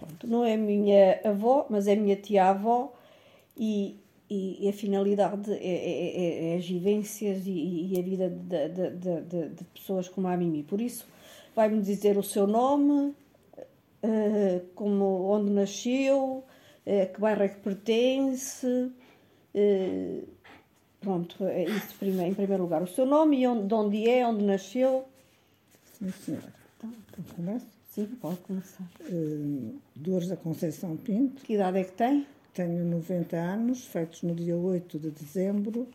Pronto, não é minha avó, mas é minha tia-avó e, e, a finalidade é, é, é, é as vivências e, e, a vida de, de, de, de, pessoas como a Mimi. Por isso, vai-me dizer o seu nome, uh, como, onde nasceu, uh, que bairro é que pertence. Uh, pronto, é isso em primeiro lugar. O seu nome e onde, de onde é, onde nasceu. Sim, senhora. Então, então começo? Sim, pode começar. Uh, Dores da Conceição Pinto. Que idade é que tem? Tenho 90 anos, feitos no dia 8 de dezembro.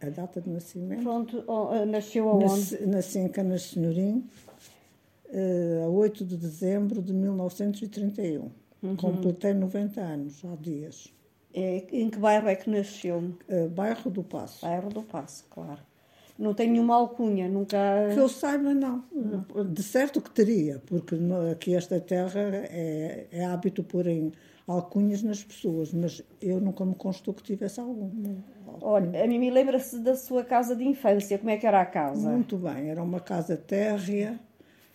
A data de nascimento. Pronto, oh, nasceu aonde? Nasci, nasci em Canas Senhorim, uh, a 8 de dezembro de 1931. Uhum. Completei 90 anos, há dias. É, em que bairro é que nasceu? Uh, bairro do Passo. Bairro do Passo, claro. Não tem nenhuma alcunha, nunca. Que eu saiba, não. De certo que teria, porque aqui esta terra é, é hábito porem alcunhas nas pessoas, mas eu nunca me constou que tivesse algum. Olha, a Mimi lembra-se da sua casa de infância, como é que era a casa? Muito bem, era uma casa térrea,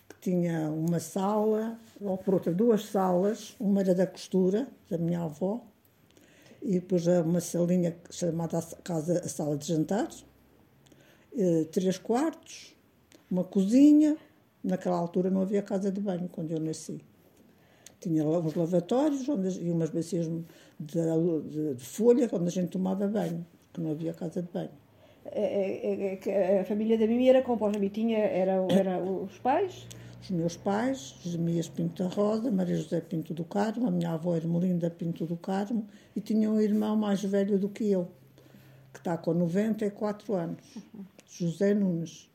que tinha uma sala, ou por outra, duas salas, uma era da costura, da minha avó, e depois uma salinha chamada a casa, a sala de jantares, eh, três quartos, uma cozinha, naquela altura não havia casa de banho, quando eu nasci tinha uns lavatórios onde, e umas bacias de, de, de, folha onde a gente tomava banho, que não havia casa de banho. É, é, é, a família da Mimi era composta, a tinha, era, era os pais? Os meus pais, Jeremias Pinto da Rosa, Maria José Pinto do Carmo, a minha avó Ermelinda Pinto do Carmo, e tinha um irmão mais velho do que eu, que está com 94 anos, uhum. José Nunes.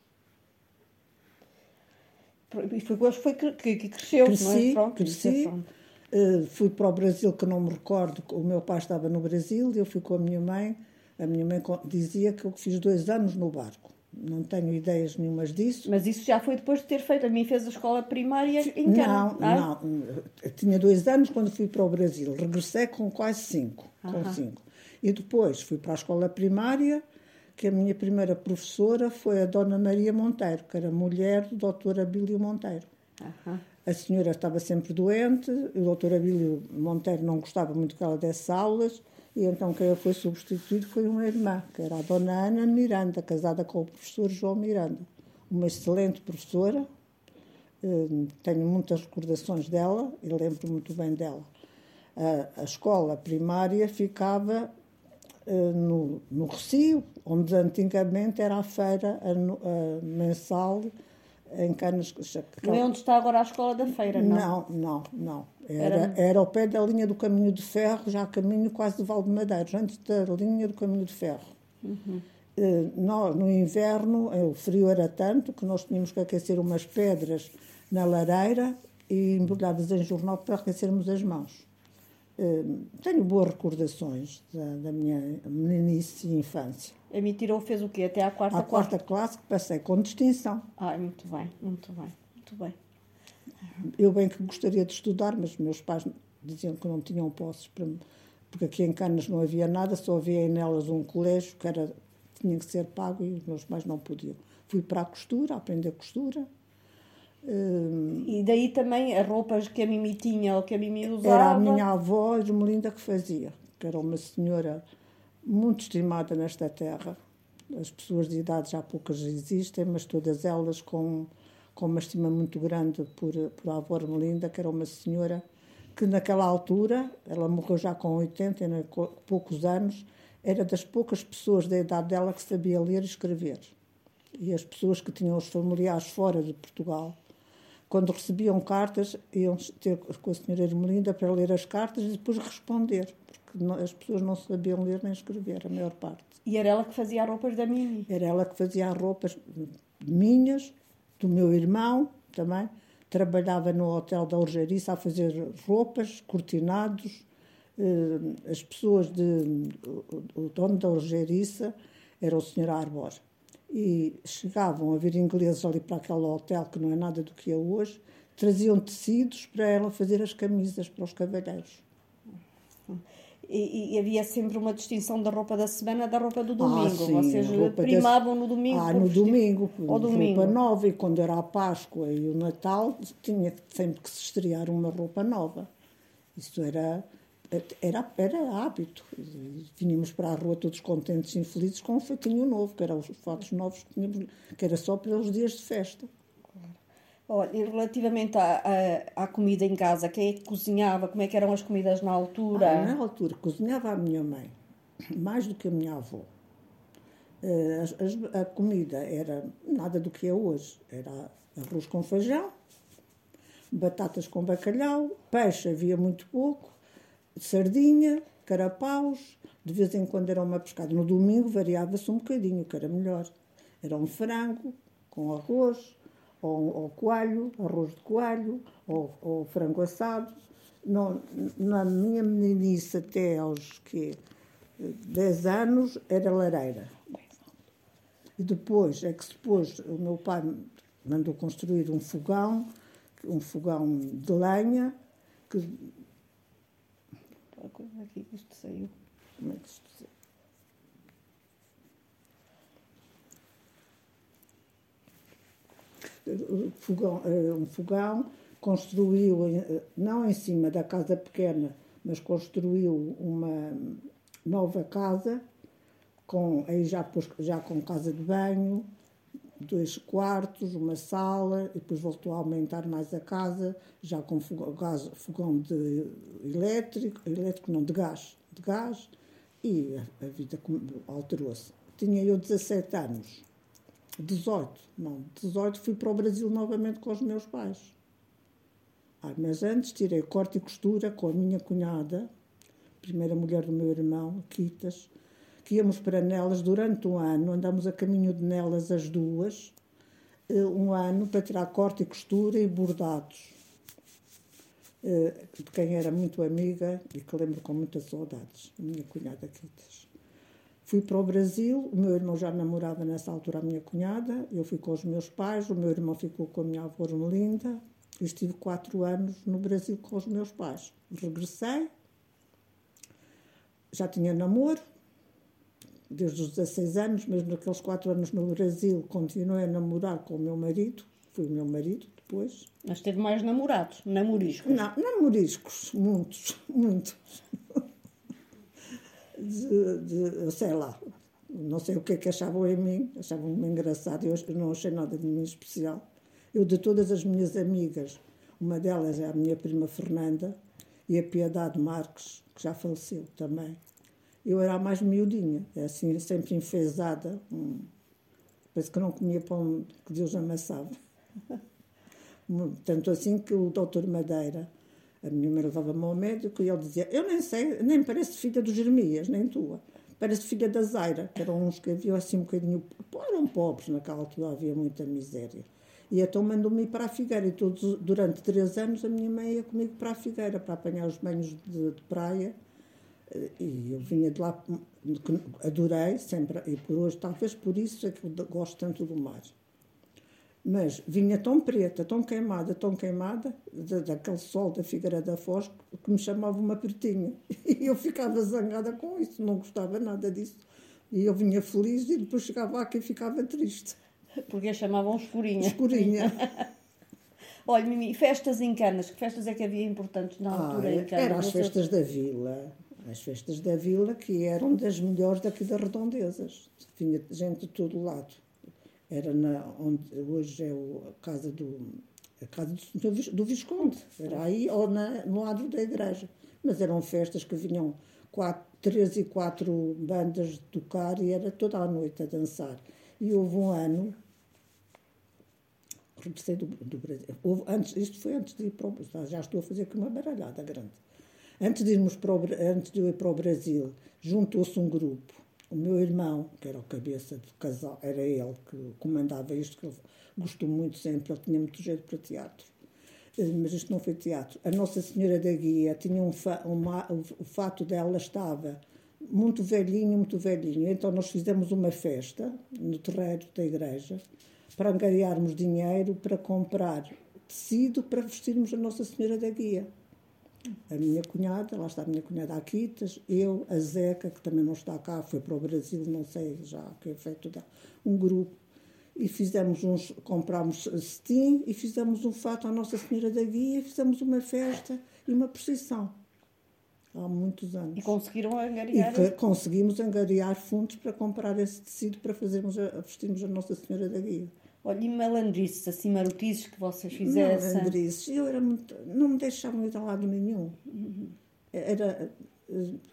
E foi depois foi que, que cresceu, cresci, não é? Pronto, cresci. Uh, fui para o Brasil, que não me recordo, o meu pai estava no Brasil, eu fui com a minha mãe. A minha mãe dizia que eu fiz dois anos no barco. Não tenho ideias nenhumas disso. Mas isso já foi depois de ter feito. A mim fez a escola primária em Cana. Não, não. Eu tinha dois anos quando fui para o Brasil. Regressei com quase cinco. Com cinco. E depois fui para a escola primária que a minha primeira professora foi a Dona Maria Monteiro, que era mulher do Dr. Abílio Monteiro. Uhum. A senhora estava sempre doente, o Dr. Abílio Monteiro não gostava muito que ela desse aulas, e então quem foi substituído foi uma irmã, que era a Dona Ana Miranda, casada com o professor João Miranda. Uma excelente professora, eh, tenho muitas recordações dela e lembro muito bem dela. A, a escola primária ficava eh, no, no Recio, onde antigamente era a feira a, a mensal em Canas. Não é onde está agora a escola da feira, não? Não, não, não. Era, era... ao pé da linha do caminho de ferro, já caminho quase de Valdemadeiros, antes da linha do caminho de ferro. Uhum. Uh, no, no inverno, eh, o frio era tanto que nós tínhamos que aquecer umas pedras na lareira e embrulhadas em jornal para aquecermos as mãos. Uh, tenho boas recordações da, da, minha meninice e infância. A mim tirou, fez o quê? Até à quarta À quarta classe que passei com distinção. Ah, muito bem, muito bem, muito bem. Eu bem que gostaria de estudar, mas meus pais diziam que não tinham posses, para, porque aqui em Canas não havia nada, só havia em nelas um colégio que era, tinha que ser pago e os meus pais não podiam. Fui para a costura, aprender costura, e daí também as roupas que a Mimi tinha ou que a Mimi usava? Era a minha avó Ermelinda que fazia, que era uma senhora muito estimada nesta terra. As pessoas de idade já poucas existem, mas todas elas com, com uma estima muito grande por, por a avó Ermelinda, que era uma senhora que naquela altura, ela morreu já com 80 e poucos anos, era das poucas pessoas da idade dela que sabia ler e escrever. E as pessoas que tinham os familiares fora de Portugal quando recebiam cartas, iam ter com a senhora Ermelinda para ler as cartas e depois responder, porque as pessoas não sabiam ler nem escrever, a maior parte. E era ela que fazia as roupas da Mimi? Era ela que fazia as roupas minhas, do meu irmão também. Trabalhava no hotel da Urgeriça a fazer roupas, cortinados. Eh, as pessoas de. O dono da Urgeriça era o senhor Arbor e chegavam a vir ingleses ali para aquele hotel, que não é nada do que é hoje, traziam tecidos para ela fazer as camisas para os cavalheiros. e, e, havia sempre uma distinção da roupa da semana da roupa do domingo. Ah, sim, Vocês primavam no domingo. Ah, no domingo. Ao domingo. Roupa nova. E quando era a Páscoa e o Natal, tinha sempre que se estrear uma roupa nova. Isso era, era, era hábito. Vínhamos para a rua todos contentes e infelizes com um fatinho novo, que eram os fatos novos que tínhamos, que era só pelos dias de festa. Olha, e relativamente à, à, à, comida em casa, quem é que cozinhava? Como é que eram as comidas na altura? Ah, na altura, cozinhava a minha mãe, mais do que a minha avó. Eh, a, a, comida era nada do que é hoje. Era arroz com feijão, batatas com bacalhau, peixe havia muito pouco, sardinha, carapaus, de vez em quando era uma pescada. No domingo variava-se um bocadinho, que era melhor. Era um frango com arroz, ou, ou coalho, arroz de coalho, ou, ou frango assado. Não, na minha meninice, até aos que 10 anos, era lareira. E depois é que se pôs, o meu pai mandou construir um fogão, um fogão de lenha, que. Aqui isto saiu. Como é que isto saiu? fogão, eh, um fogão, construiu, eh, não em cima da casa pequena, mas construiu uma nova casa, com, aí já, pôs, já com casa de banho, dois quartos, uma sala, e depois voltou a aumentar mais a casa, já com fogão, gás, fogão de elétrico, elétrico não, de gás, de gás, e a, a vida alterou-se. Tinha eu 17 anos. 18, não, 18 fui para o Brasil novamente com os meus pais. Ah, mas antes tirei corte e costura com a minha cunhada, primeira mulher do meu irmão, Quitas, que íamos para Nelas durante um ano, andamos a caminho de Nelas as duas, eh, um ano para tirar corte e costura e bordados, eh, de quem era muito amiga e que lembro com muitas saudades, a minha cunhada Quitas. Fui para o Brasil, o meu irmão já namorava nessa altura a minha cunhada, eu fui com os meus pais, o meu irmão ficou com a minha avó Melinda, e estive quatro anos no Brasil com os meus pais. Regressei, já tinha namoro, desde os 16 anos, mesmo naqueles quatro anos no Brasil, continuei a namorar com o meu marido, foi o meu marido depois. Mas teve mais namorados, namoriscos? Não, namoriscos, muitos, muitos de, de, sei lá, não sei o que é que achavam em mim, achavam-me engraçado, eu não achei nada de mim especial. Eu, de todas as minhas amigas, uma delas é a minha prima Fernanda e a Piedade Marques, que já faleceu também. Eu era a mais miudinha, é assim, sempre enfesada, hum, parece que não comia pão que Deus amassava. Tanto assim que o doutor Madeira, a minha mãe levava-me ao médico e ele dizia: Eu nem sei, nem parece filha do Jeremias, nem tua. Parece filha da Zaira, que eram uns que haviam assim um bocadinho. eram pobres naquela altura, havia muita miséria. E então mandou-me ir para a Figueira. E todos, durante três anos a minha mãe ia comigo para a Figueira, para apanhar os banhos de, de praia. E eu vinha de lá, adorei sempre, e por hoje, talvez por isso é que eu gosto tanto do mar. Mas vinha tão preta, tão queimada, tão queimada, daquele sol da Figueira da Foz, que me chamava uma pretinha. E eu ficava zangada com isso, não gostava nada disso. E eu vinha feliz e depois chegava aqui e ficava triste. Porque a chamavam escurinha. Escurinha. Olha, Mimi, festas em Canas, que festas é que havia importantes na altura ah, em Canas? Eram as festas da vila. As festas da vila que eram das melhores daqui das redondezas. Vinha gente de todo lado era na, onde hoje é a casa do, a casa do, do Visconde, era aí ou na, no lado da igreja. Mas eram festas que vinham quatro, três e quatro bandas tocar e era toda a noite a dançar. E houve um ano, do, do Brasil, houve, antes, isto foi antes de ir para o já estou a fazer aqui uma baralhada grande. Antes de, irmos para o, antes de eu ir para o Brasil, juntou-se um grupo o meu irmão, que era o cabeça do casal, era ele que comandava isto, que ele gostou muito sempre, ele tinha muito jeito para teatro. Eh, mas isto não foi teatro. A Nossa Senhora da Guia tinha um fa, uma, o fato dela estava muito velhinho, muito velhinho. Então nós fizemos uma festa no terreiro da igreja para angariarmos dinheiro para comprar tecido para vestirmos a Nossa Senhora da Guia. A minha cunhada, lá está a minha cunhada Aquitas, eu, a Zeca, que também não está cá, foi para o Brasil, não sei já que é feito dela, um grupo. E fizemos uns, comprámos cetim e fizemos um fato à Nossa Senhora da Guia, fizemos uma festa e uma procissão. Há muitos anos. E conseguiram angariar? E conseguimos angariar fundos para comprar esse tecido para fazermos a, vestirmos a Nossa Senhora da Guia. Olha, e malandrices, assim, marotices que vocês fizessem? Malandrices, eu era muito... Não me deixavam ir a lado nenhum. Era...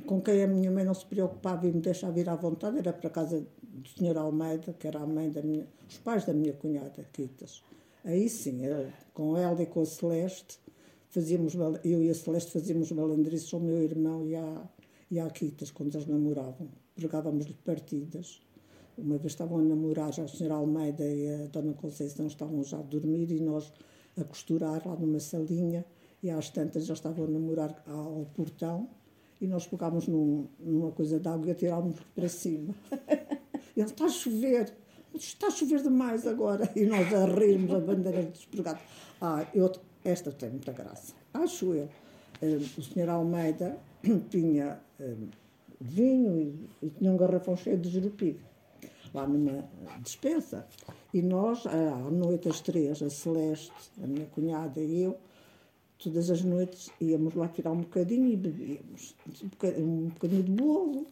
Com quem a minha mãe não se preocupava e me deixava ir à vontade, era para a casa do Sr. Almeida, que era a mãe da minha... Os pais da minha cunhada, Quitas. Aí sim, era com ela e com a Celeste, fazíamos... Eu e a Celeste fazíamos malandrices ao meu irmão e à, e à Quitas, quando eles namoravam. Pregávamos-lhe partidas uma vez estavam a namorar, já o Sr. Almeida e a Dona Conceição estavam já a dormir e nós a costurar lá numa salinha e às tantas já estavam a namorar ao portão e nós pegámos num, numa coisa de água e atirámos para cima. Ele está a chover, está a chover demais agora. E nós a rirmos a bandeira despregados. Ah, eu, esta tem muita graça. Acho eu. Eh, o Sr. Almeida tinha eh, vinho e, e tinha um garrafão cheio de jerupiga lá numa dispensa. E nós, à noite, às três, a Celeste, a minha cunhada e eu, todas as noites íamos lá tirar um bocadinho e bebíamos. Um bocadinho de bolo,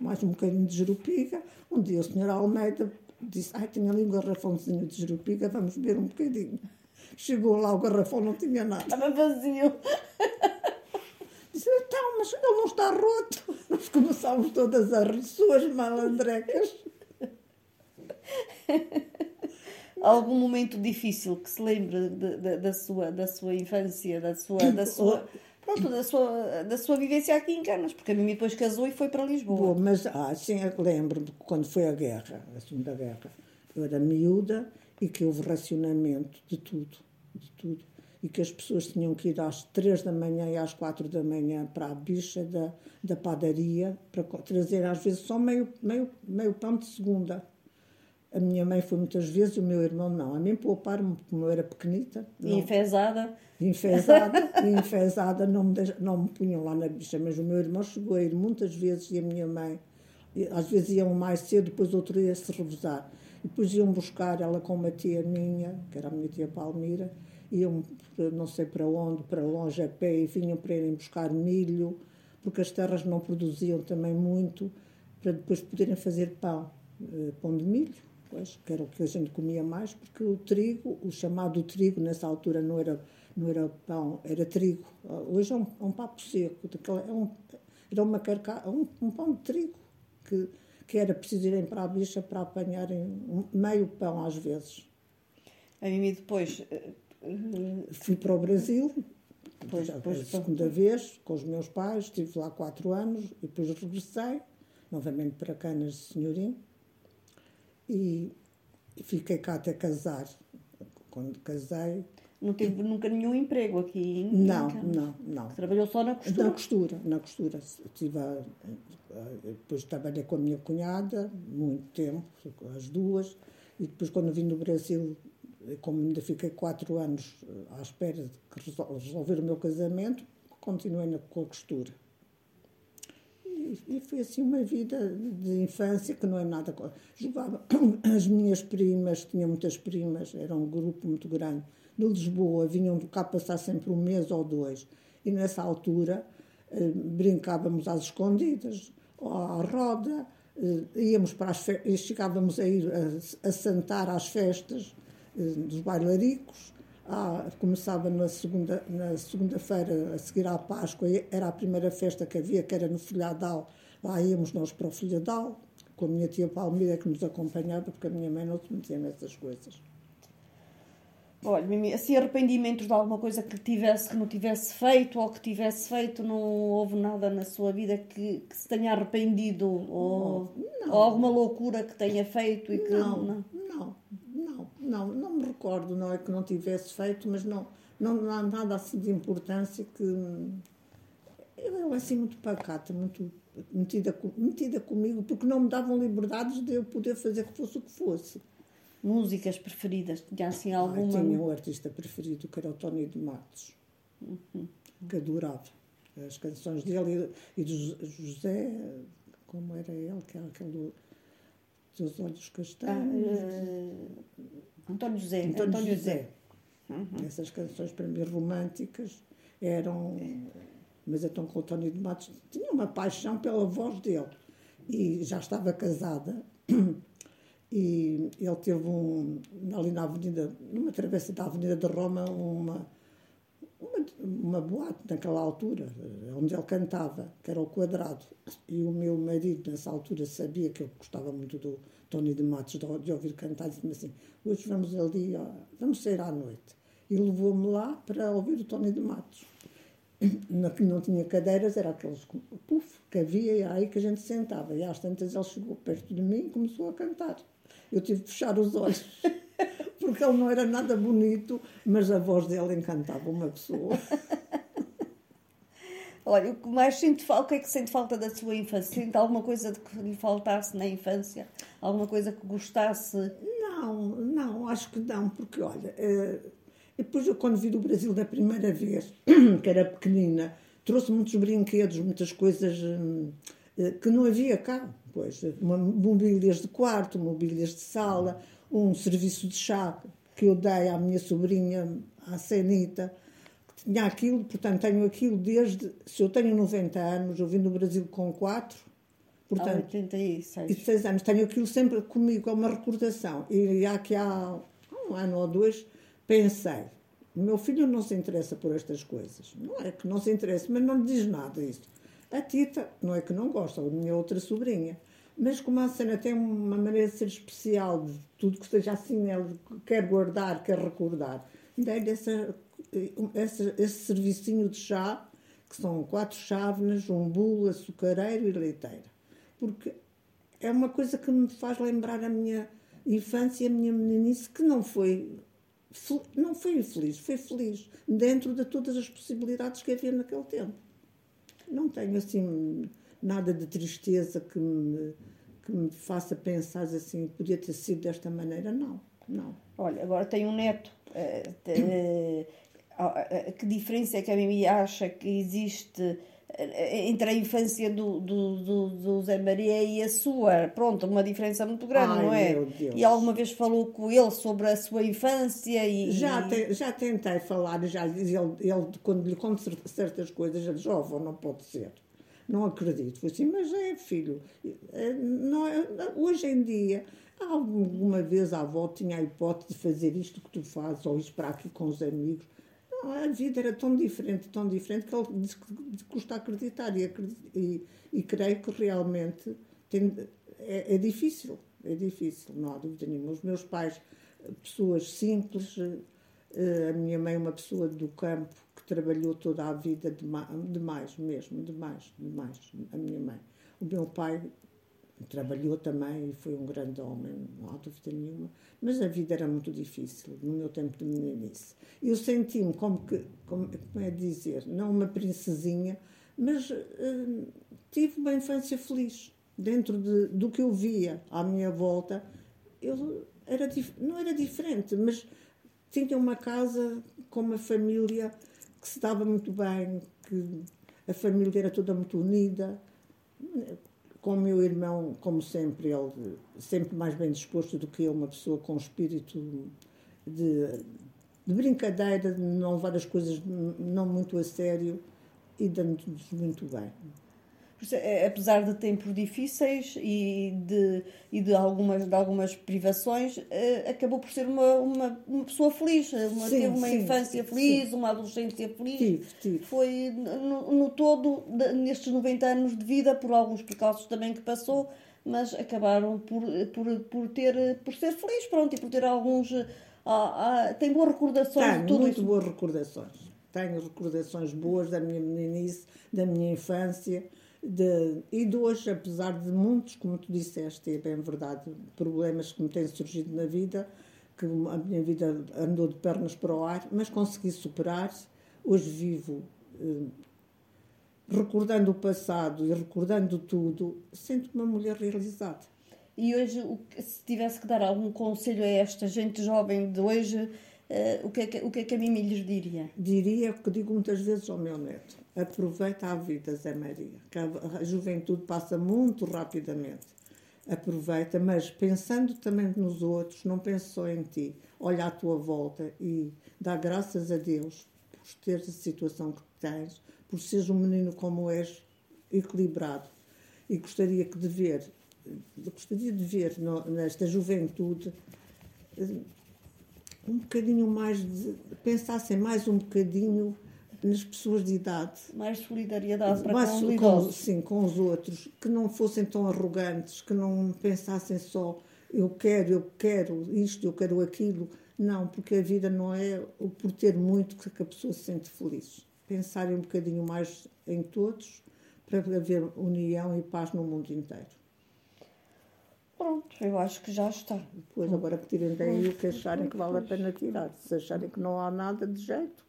mais um bocadinho de jerupiga. Um dia o senhor Almeida disse, ai, tinha ali um garrafãozinho de jerupiga, vamos beber um bocadinho. Chegou lá, o garrafão não tinha nada. Estava vazio. Disse, então, mas ele não está roto. Nós começámos todas a rir, suas malandrecas. Algum momento difícil que se lembre de, de, da, sua, da sua infância, da sua, da sua, pronto, da sua, da sua vivência aqui em Canas, porque a mim depois casou e foi para Lisboa. Bom, mas ah, sim, lembro-me quando foi a guerra, a Segunda Guerra. Eu era miúda e que houve racionamento de tudo, de tudo. E que as pessoas tinham que ir às três da manhã e às quatro da manhã para a bicha da, da padaria para trazer às vezes só meio, meio, meio pão de segunda a minha mãe foi muitas vezes, o meu irmão não. A mim pouparam-me, como eu era pequenita. Não. Enfesada? Enfesada, enfesada, não me, não me punham lá na bicha. Mas o meu irmão chegou a ir muitas vezes e a minha mãe, às vezes iam mais cedo, depois outro ia se revezar. E depois iam buscar ela com uma tia minha, que era a minha tia Palmira, iam não sei para onde, para longe a pé, e vinham para irem buscar milho, porque as terras não produziam também muito, para depois poderem fazer pão, eh, pão de milho pois, que era o que a gente comia mais, porque o trigo, o chamado trigo, nessa altura não era, não era pão, era trigo. Hoje é um, é um papo seco, é um, era uma carca, um, um pão de trigo, que, que era preciso irem para a bicha para apanharem meio pão às vezes. A mim depois... Fui para o Brasil, depois, depois, a segunda vez, com os meus pais, estive lá quatro anos, e depois regressei, novamente para Canas de Senhorim, e, e fiquei cá até casar. Quando casei. Não teve nunca nenhum emprego aqui em Não, não, não. Trabalhou só na costura? Na costura, na costura. Tive a, depois trabalhei com a minha cunhada, muito tempo, as duas, e depois quando vim do Brasil, como ainda fiquei quatro anos à espera de resolver o meu casamento, continuei na, com a costura e, foi assim uma vida de infância que não é nada. Jogava as minhas primas, tinha muitas primas, era um grupo muito grande, de Lisboa, vinham cá passar sempre um mês ou dois. E nessa altura eh, brincávamos às escondidas, à roda, eh, íamos para as chegávamos a ir a, a sentar às festas eh, dos bailaricos ah, começava na segunda na segunda-feira a seguir à Páscoa era a primeira festa que havia que era no Filhadal. Lá íamos nós para o Filhadal com a minha tia Palmeira que nos acompanhava porque a minha mãe não se metia nessas coisas. Olha, Mimi, assim, arrependimentos de alguma coisa que tivesse, que não tivesse feito ou que tivesse feito, não houve nada na sua vida que, que se tenha arrependido ou, ou, alguma loucura que tenha feito e que não, não, não, não, não, me recordo, não é que não tivesse feito, mas não, não, não há nada assim de importância que eu era assim muito pacata, muito metida, metida comigo, porque não me davam liberdades de eu poder fazer que fosse o que fosse músicas preferidas? Tinha assim alguma? Ah, tinha um artista preferido que era o Tony de Matos, uhum. que adorava. as canções dele e, e do José, como era ele, que era aquele dos olhos castanhos. Ah, uh, António José. António, António José. José. Uhum. Essas canções para mim românticas eram. Mas então com o António de Matos tinha uma paixão pela voz dele. E já estava casada. E ele teve um, ali na avenida, numa travessa da Avenida de Roma, uma, uma, boate naquela altura, onde ele cantava, que era o Quadrado. E o meu marido, nessa altura, sabia que eu gostava muito do Tony de Matos, de, de ouvir cantar, e disse-me assim: hoje vamos ali, vamos sair à noite. E levou-me lá para ouvir o Tony de Matos. Não, não tinha cadeiras, era aqueles puff que havia, e aí que a gente sentava. E às tantas ele chegou perto de mim e começou a cantar. Eu tive de fechar os olhos, porque ele não era nada bonito, mas a voz dele encantava uma pessoa. Olha, o que mais sente falta, o que é que sente falta da sua infância? Sente alguma coisa de que lhe faltasse na infância? Alguma coisa que gostasse? Não, não, acho que não, porque olha, eh, depois eu quando vi do Brasil da primeira vez, que era pequenina, trouxe muitos brinquedos, muitas coisas eh, que não havia cá. Pois, mobílias de quarto, mobílias de sala, um serviço de chá que eu dei à minha sobrinha, à Senita, que tinha aquilo, portanto, tenho aquilo desde. Se eu tenho 90 anos, eu vim do Brasil com 4, portanto. Há 86. 6 anos, tenho aquilo sempre comigo, é uma recordação. E aqui há um ano ou dois, pensei. O meu filho não se interessa por estas coisas. Não é que não se interessa, mas não lhe diz nada isso. A Tita, não é que não gosta, a minha outra sobrinha. Mas como a cena tem uma maneira de ser especial, de tudo que seja assim, ele quer guardar, quer recordar, dei-lhe essa, essa, esse servicinho de chá, que são quatro chávenas, um bolo, açucareiro e leiteira. Porque é uma coisa que me faz lembrar a minha infância a minha meninice, que não foi não foi infeliz, foi feliz, dentro de todas as possibilidades que havia naquele tempo não tenho assim nada de tristeza que me, que me faça pensar assim, podia ter sido desta maneira, não, não. Olha, agora tenho um neto. Uh, uh, que diferença é que a Mimi acha que existe entre a infância do, do, do, do, Zé Maria e a sua. Pronto, uma diferença muito grande, Ai, não é? E alguma vez falou com ele sobre a sua infância e. Já, te, já tentei falar, já ele, ele, quando lhe conto certas coisas, ele diz, oh, não pode ser. Não acredito. Foi assim, mas é, filho, é, não é, hoje em dia, alguma vez a avó tinha a hipótese de fazer isto que tu fazes, ou ir para aqui com os amigos a vida era tão diferente, tão diferente, que ele que custa acreditar. E, e, e creio que realmente tem, é, é, difícil, é difícil, não há dúvida nenhuma. Os meus pais, pessoas simples, eh, a minha mãe, uma pessoa do campo, trabalhou toda a vida demais, mesmo, demais, demais, a minha mãe. O meu pai trabalhou também e foi um grande homem, não há dúvida nenhuma, mas a vida era muito difícil no meu tempo de meninice. Eu senti-me como que, como, como é dizer, não uma princesinha, mas uh, tive uma infância feliz. Dentro de, do que eu via à minha volta, eu era, não era diferente, mas tinha uma casa com uma família que se dava muito bem, que a família era toda muito unida com o meu irmão, como sempre, ele sempre mais bem disposto do que eu, uma pessoa com espírito de, de brincadeira, de não levar as coisas não muito a sério e dando-nos muito bem. É, apesar de tempos difíceis e de, e de, algumas, de algumas privações, eh, acabou por ser uma, uma, uma pessoa feliz. Uma, sim, teve uma sim, infância feliz, sim. uma adolescência feliz. Tive, tive. Foi no, no todo, nestes 90 anos de vida, por alguns percalços também que passou, mas acabaram por, por, por, ter, por ser feliz, pronto, e por ter alguns. Ah, ah, tem boas recordações Tenho, de tudo muito isso. boas recordações. Tenho recordações boas da minha meninice, da minha infância de, e de hoje, apesar de muitos, como tu disseste, é bem verdade, problemas que me têm surgido na vida, que a minha vida andou de pernas para o ar, mas consegui superar. Hoje vivo eh, recordando o passado e recordando tudo, sinto-me uma mulher realizada. E hoje, se tivesse que dar algum conselho a esta gente jovem de hoje, uh, o, que é que, o que é que a Mimi lhes diria? Diria o que digo muitas vezes ao meu neto. Aproveita a vida, Zé Maria, a juventude passa muito rapidamente. Aproveita, mas pensando também nos outros, não pense só em ti. Olha à tua volta e dá graças a Deus por teres a situação que tens, por seres um menino como és, equilibrado. E gostaria que de ver, gostaria de ver no, nesta juventude eh, um bocadinho mais de, pensassem mais um bocadinho nas pessoas de idade. Mais solidariedade para mais, com os Sim, com os outros. Que não fossem tão arrogantes, que não pensassem só eu quero, eu quero isto, eu quero aquilo. Não, porque a vida não é o por ter muito que a pessoa se sente feliz. Pensarem um bocadinho mais em todos para haver união e paz no mundo inteiro. Pronto, eu acho que já está. Depois, agora que tirem daí o que acharem que vale a pena tirar. Se acharem que não há nada de jeito.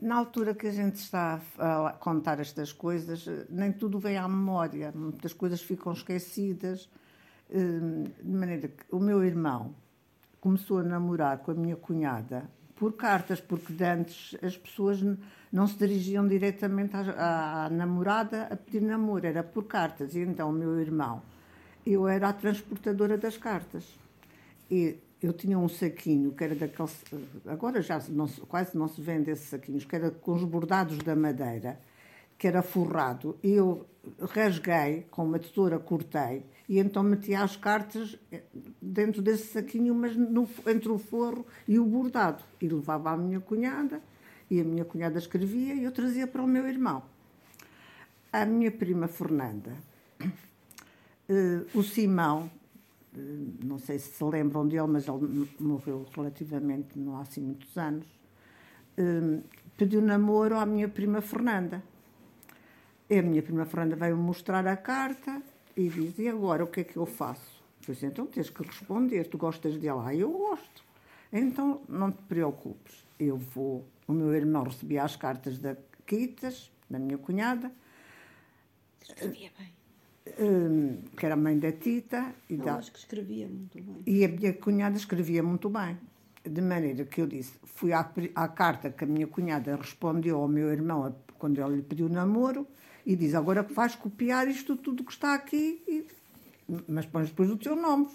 Na altura que a gente está a contar estas coisas, nem tudo vem à memória. Muitas coisas ficam esquecidas. Hum, de maneira que o meu irmão começou a namorar com a minha cunhada por cartas, porque antes as pessoas não se dirigiam diretamente à, à, namorada a pedir namoro, era por cartas. E então o meu irmão, eu era a transportadora das cartas. E eu tinha um saquinho que era daqueles. Agora já não, quase não se vende esses saquinhos, que era com os bordados da madeira, que era forrado. E eu rasguei, com uma tesoura cortei, e então metia as cartas dentro desse saquinho, mas no, entre o forro e o bordado. E levava à minha cunhada, e a minha cunhada escrevia, e eu trazia para o meu irmão. A minha prima Fernanda, uh, o Simão, não sei se se lembram dele, mas ele morreu relativamente não há assim muitos anos, hum, pediu namoro à minha prima Fernanda. E a minha prima Fernanda veio mostrar a carta e disse: E agora o que é que eu faço? Disse: Então tens que responder, tu gostas dele? Ah, eu gosto. Então não te preocupes, eu vou. O meu irmão recebia as cartas da Quitas, da minha cunhada. Escrevia bem. Hum, que era mãe da Tita. E eu da... acho que escrevia muito bem. E a minha cunhada escrevia muito bem. De maneira que eu disse, fui à, à carta que a minha cunhada respondeu ao meu irmão quando ele lhe pediu namoro e diz, agora que vais copiar isto tudo que está aqui, e... mas pões depois o teu nome.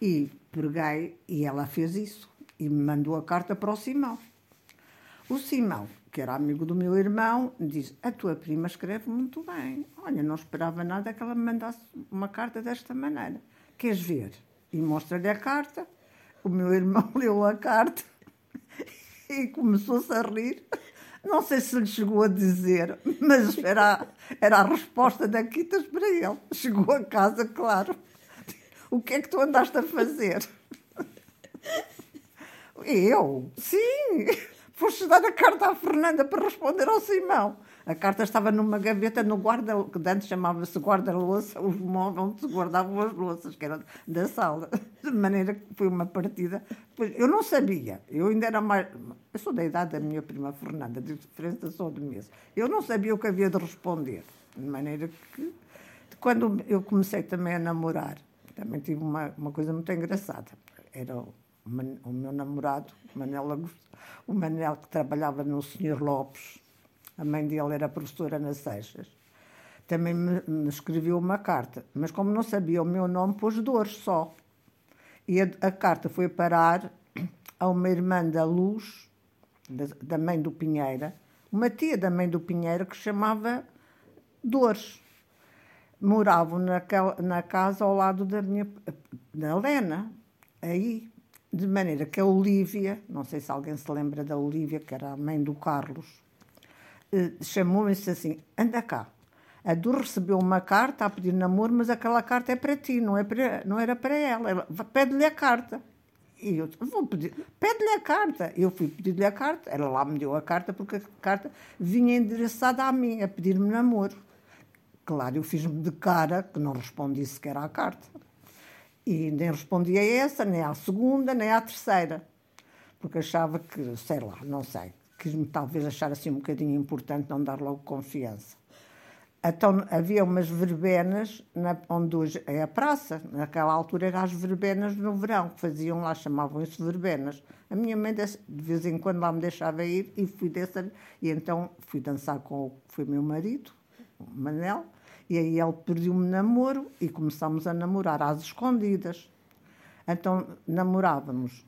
E preguei, e ela fez isso, e me mandou a carta para o Simão. O Simão que era amigo do meu irmão, diz: A tua prima escreve muito bem. Olha, não esperava nada que ela me mandasse uma carta desta maneira. Queres ver? E mostra-lhe a carta. O meu irmão leu a carta e começou-se a rir. Não sei se lhe chegou a dizer, mas era, era a resposta da Quitas para ele. Chegou a casa, claro. O que é que tu andaste a fazer? Eu? Sim! Foste dar a carta à Fernanda para responder ao Simão. A carta estava numa gaveta no guarda, que antes chamava-se guarda-louça, os móveis onde se guardavam as louças, que era da sala. De maneira que foi uma partida. Eu não sabia, eu ainda era mais. Eu sou da idade da minha prima Fernanda, de diferença só de mês. Eu não sabia o que havia de responder. De maneira que, quando eu comecei também a namorar, também tive uma, uma coisa muito engraçada. Era o, o meu namorado, Manela Agostinho o Manel, que trabalhava no Senhor Lopes, a mãe dele era professora nas Seixas, também me, me, escreveu uma carta, mas como não sabia o meu nome, pôs Dores só. E a, a carta foi parar a uma irmã da Luz, da, da mãe do Pinheira, uma tia da mãe do Pinheira que chamava Dores. Moravam naquela, na casa ao lado da minha da Helena, aí. De maneira que a Olívia, não sei se alguém se lembra da Olívia, que era a mãe do Carlos, eh, chamou-me assim: anda cá. A Dor recebeu uma carta a pedir namoro, mas aquela carta é para ti, não, é para, não era para ela. Pede-lhe a carta. E eu vou pedir, pede-lhe a carta. Eu fui pedir-lhe a carta, ela lá me deu a carta, porque a carta vinha endereçada a mim, a pedir-me namoro. Claro, eu fiz-me de cara que não respondi sequer à carta. E nem respondi a essa, nem à segunda, nem à terceira. Porque achava que, sei lá, não sei, quis-me talvez achar assim um bocadinho importante não dar logo confiança. Então havia umas verbenas, na, onde hoje é a praça, naquela altura eram as verbenas no verão, que faziam lá, chamavam-se verbenas. A minha mãe de vez em quando lá me deixava ir e fui dessa, e então fui dançar com o foi meu marido, o Manel, e aí ele pediu-me namoro e começámos a namorar às escondidas. Então namorávamos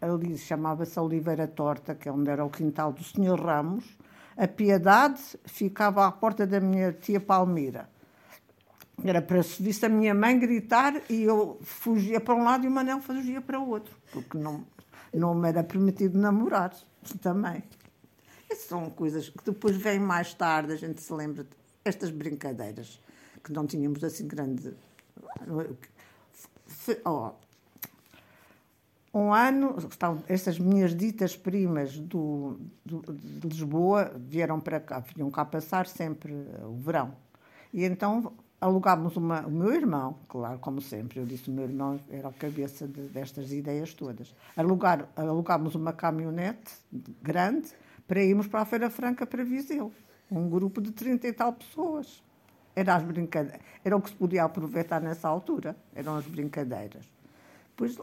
ali, chamava-se Oliveira Torta, que é onde era o quintal do Senhor Ramos, a Piedade ficava à porta da minha tia Palmira. Era para se visse a minha mãe gritar e eu fugia para um lado e o Manel fugia para o outro, porque não, não me era permitido namorar também. Essas são coisas que depois vêm mais tarde, a gente se lembra estas brincadeiras que não tínhamos assim grande. Oh, um ano, essas minhas ditas primas do, do, de Lisboa vieram para cá, vinham cá passar sempre o verão. E então alugámos uma, o meu irmão, claro, como sempre, eu disse o meu irmão era a cabeça de, destas ideias todas. Alugar, alugámos uma caminhonete grande para irmos para a Feira Franca para Viseu. Um grupo de 30 e tal pessoas. Era, as brincadeiras, era o que se podia aproveitar nessa altura, eram as brincadeiras. Depois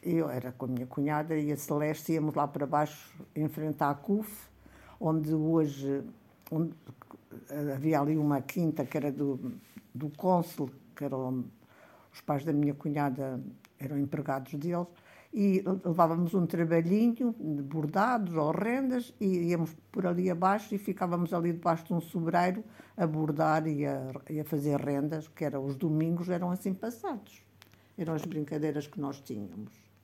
eu era com a minha cunhada e a Celeste íamos lá para baixo enfrentar a CUF, onde hoje onde havia ali uma quinta que era do, do cônsul, que eram os pais da minha cunhada eram empregados deles, e levávamos um trabalhinho de bordados ou rendas e íamos por ali abaixo e ficávamos ali debaixo de um sobreiro a bordar e a, e a fazer rendas, que eram os domingos eram assim passados. Eram as brincadeiras que nós tínhamos.